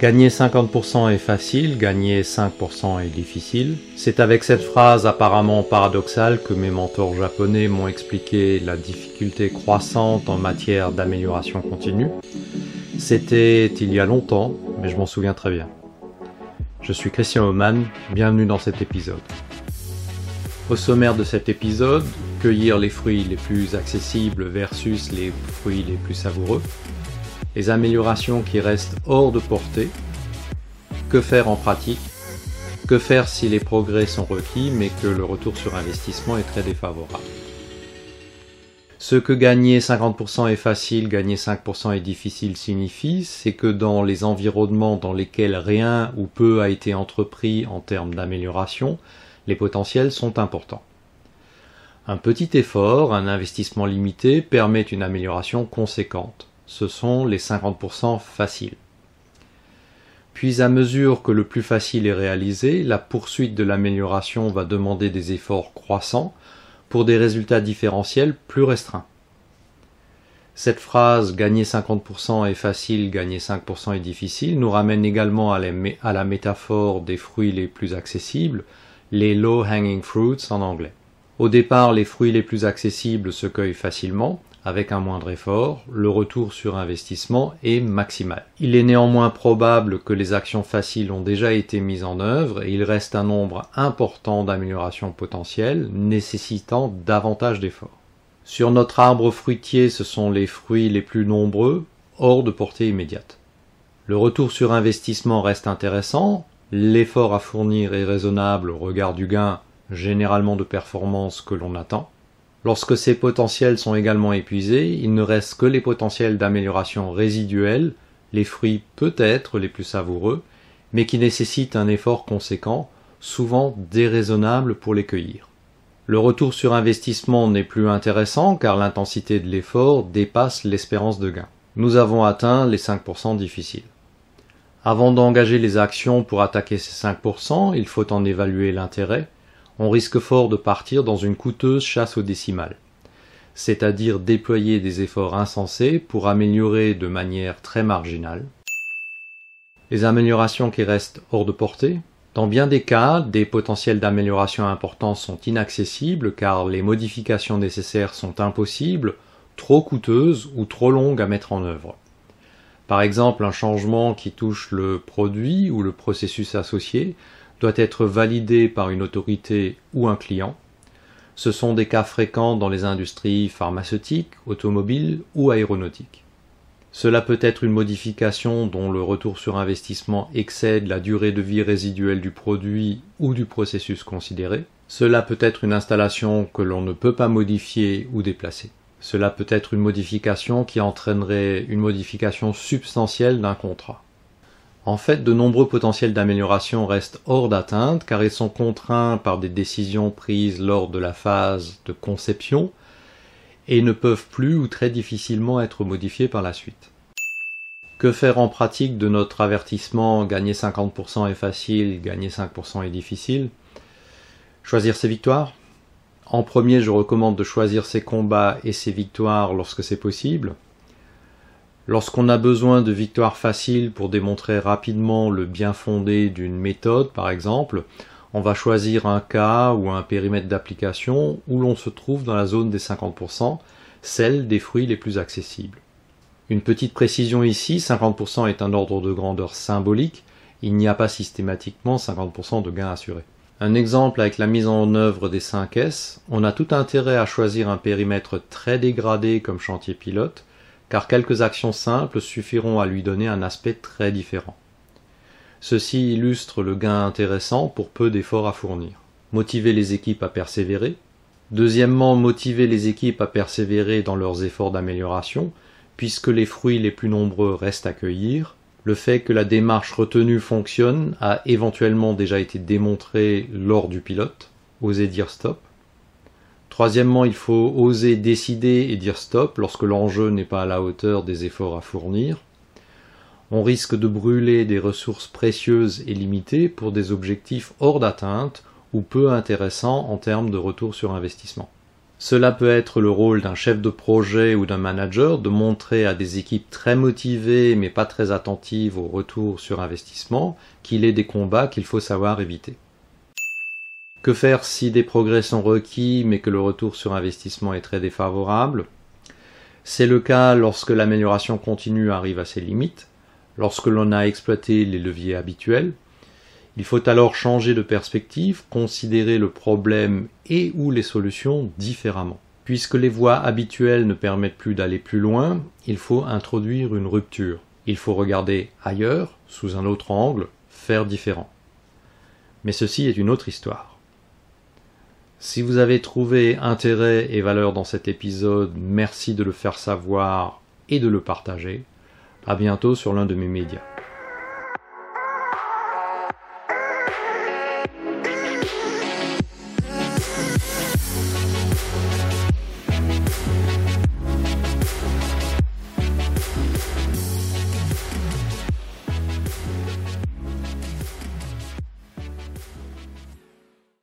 Gagner 50% est facile, gagner 5% est difficile. C'est avec cette phrase apparemment paradoxale que mes mentors japonais m'ont expliqué la difficulté croissante en matière d'amélioration continue. C'était il y a longtemps, mais je m'en souviens très bien. Je suis Christian Oman, bienvenue dans cet épisode. Au sommaire de cet épisode, cueillir les fruits les plus accessibles versus les fruits les plus savoureux, les améliorations qui restent hors de portée, que faire en pratique, que faire si les progrès sont requis mais que le retour sur investissement est très défavorable? Ce que gagner 50% est facile, gagner 5% est difficile signifie, c'est que dans les environnements dans lesquels rien ou peu a été entrepris en termes d'amélioration, les potentiels sont importants. Un petit effort, un investissement limité permet une amélioration conséquente ce sont les 50% faciles. Puis à mesure que le plus facile est réalisé, la poursuite de l'amélioration va demander des efforts croissants pour des résultats différentiels plus restreints. Cette phrase gagner 50% est facile, gagner 5% est difficile nous ramène également à la, métaphore des fruits les plus accessibles, les low hanging fruits en anglais. Au départ, les fruits les plus accessibles se cueillent facilement, avec un moindre effort, le retour sur investissement est maximal. Il est néanmoins probable que les actions faciles ont déjà été mises en œuvre et il reste un nombre important d'améliorations potentielles nécessitant davantage d'efforts. Sur notre arbre fruitier, ce sont les fruits les plus nombreux, hors de portée immédiate. Le retour sur investissement reste intéressant, l'effort à fournir est raisonnable au regard du gain généralement de performance que l'on attend. Lorsque ces potentiels sont également épuisés, il ne reste que les potentiels d'amélioration résiduels, les fruits peut-être les plus savoureux, mais qui nécessitent un effort conséquent, souvent déraisonnable pour les cueillir. Le retour sur investissement n'est plus intéressant car l'intensité de l'effort dépasse l'espérance de gain. Nous avons atteint les 5% difficiles. Avant d'engager les actions pour attaquer ces 5%, il faut en évaluer l'intérêt, on risque fort de partir dans une coûteuse chasse aux décimales, c'est-à-dire déployer des efforts insensés pour améliorer de manière très marginale. Les améliorations qui restent hors de portée, dans bien des cas, des potentiels d'amélioration importants sont inaccessibles car les modifications nécessaires sont impossibles, trop coûteuses ou trop longues à mettre en œuvre. Par exemple, un changement qui touche le produit ou le processus associé doit être validé par une autorité ou un client. Ce sont des cas fréquents dans les industries pharmaceutiques, automobiles ou aéronautiques. Cela peut être une modification dont le retour sur investissement excède la durée de vie résiduelle du produit ou du processus considéré. Cela peut être une installation que l'on ne peut pas modifier ou déplacer. Cela peut être une modification qui entraînerait une modification substantielle d'un contrat. En fait, de nombreux potentiels d'amélioration restent hors d'atteinte car ils sont contraints par des décisions prises lors de la phase de conception et ne peuvent plus ou très difficilement être modifiés par la suite. Que faire en pratique de notre avertissement gagner 50% est facile, gagner 5% est difficile Choisir ses victoires? En premier, je recommande de choisir ses combats et ses victoires lorsque c'est possible. Lorsqu'on a besoin de victoires faciles pour démontrer rapidement le bien fondé d'une méthode, par exemple, on va choisir un cas ou un périmètre d'application où l'on se trouve dans la zone des 50%, celle des fruits les plus accessibles. Une petite précision ici, 50% est un ordre de grandeur symbolique, il n'y a pas systématiquement 50% de gains assurés. Un exemple avec la mise en œuvre des 5S, on a tout intérêt à choisir un périmètre très dégradé comme chantier pilote, car quelques actions simples suffiront à lui donner un aspect très différent. Ceci illustre le gain intéressant pour peu d'efforts à fournir. Motiver les équipes à persévérer. Deuxièmement, motiver les équipes à persévérer dans leurs efforts d'amélioration, puisque les fruits les plus nombreux restent à cueillir. Le fait que la démarche retenue fonctionne a éventuellement déjà été démontré lors du pilote. Oser dire stop. Troisièmement, il faut oser décider et dire stop lorsque l'enjeu n'est pas à la hauteur des efforts à fournir. On risque de brûler des ressources précieuses et limitées pour des objectifs hors d'atteinte ou peu intéressants en termes de retour sur investissement. Cela peut être le rôle d'un chef de projet ou d'un manager de montrer à des équipes très motivées mais pas très attentives au retour sur investissement qu'il est des combats qu'il faut savoir éviter. Que faire si des progrès sont requis mais que le retour sur investissement est très défavorable? C'est le cas lorsque l'amélioration continue arrive à ses limites, lorsque l'on a exploité les leviers habituels. Il faut alors changer de perspective, considérer le problème et ou les solutions différemment. Puisque les voies habituelles ne permettent plus d'aller plus loin, il faut introduire une rupture. Il faut regarder ailleurs, sous un autre angle, faire différent. Mais ceci est une autre histoire. Si vous avez trouvé intérêt et valeur dans cet épisode, merci de le faire savoir et de le partager. À bientôt sur l'un de mes médias.